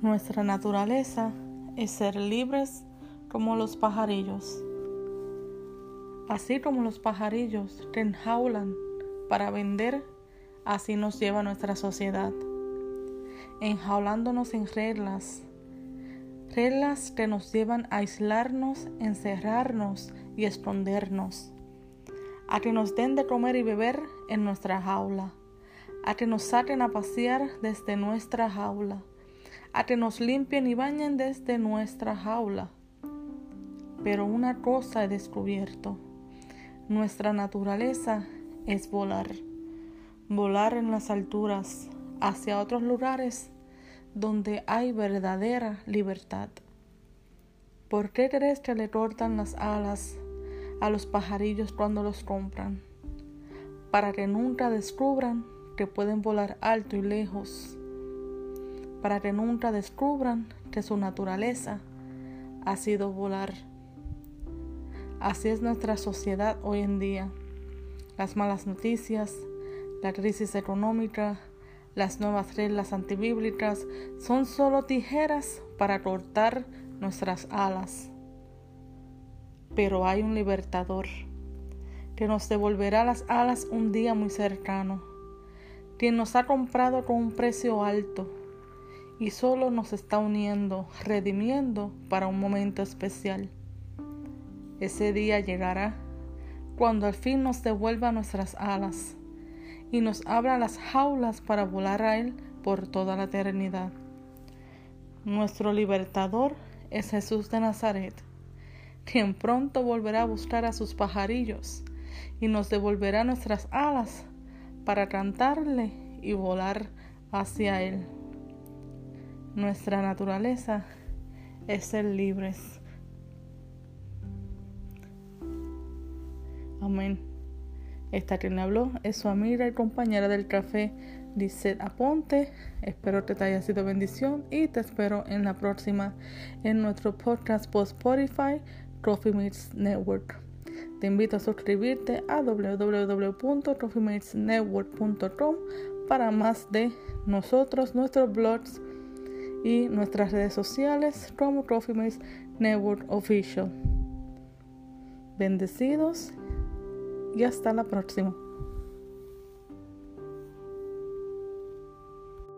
Nuestra naturaleza es ser libres como los pajarillos. Así como los pajarillos te enjaulan para vender, así nos lleva nuestra sociedad, enjaulándonos en reglas, reglas que nos llevan a aislarnos, encerrarnos y escondernos, a que nos den de comer y beber en nuestra jaula, a que nos saquen a pasear desde nuestra jaula a que nos limpien y bañen desde nuestra jaula. Pero una cosa he descubierto. Nuestra naturaleza es volar. Volar en las alturas hacia otros lugares donde hay verdadera libertad. ¿Por qué crees que le cortan las alas a los pajarillos cuando los compran? Para que nunca descubran que pueden volar alto y lejos para que nunca descubran que su naturaleza ha sido volar. Así es nuestra sociedad hoy en día. Las malas noticias, la crisis económica, las nuevas reglas antibíblicas son solo tijeras para cortar nuestras alas. Pero hay un libertador que nos devolverá las alas un día muy cercano, quien nos ha comprado con un precio alto y solo nos está uniendo, redimiendo para un momento especial. Ese día llegará cuando al fin nos devuelva nuestras alas y nos abra las jaulas para volar a Él por toda la eternidad. Nuestro libertador es Jesús de Nazaret, quien pronto volverá a buscar a sus pajarillos y nos devolverá nuestras alas para cantarle y volar hacia Él. Nuestra naturaleza es ser libres. Amén. Esta quien habló es su amiga y compañera del café, Lisette Aponte. Espero que te haya sido bendición y te espero en la próxima en nuestro podcast por Spotify, Coffee Meets Network. Te invito a suscribirte a www.coffeemeetsnetwork.com para más de nosotros, nuestros blogs y nuestras redes sociales como Mates Network Official. Bendecidos y hasta la próxima.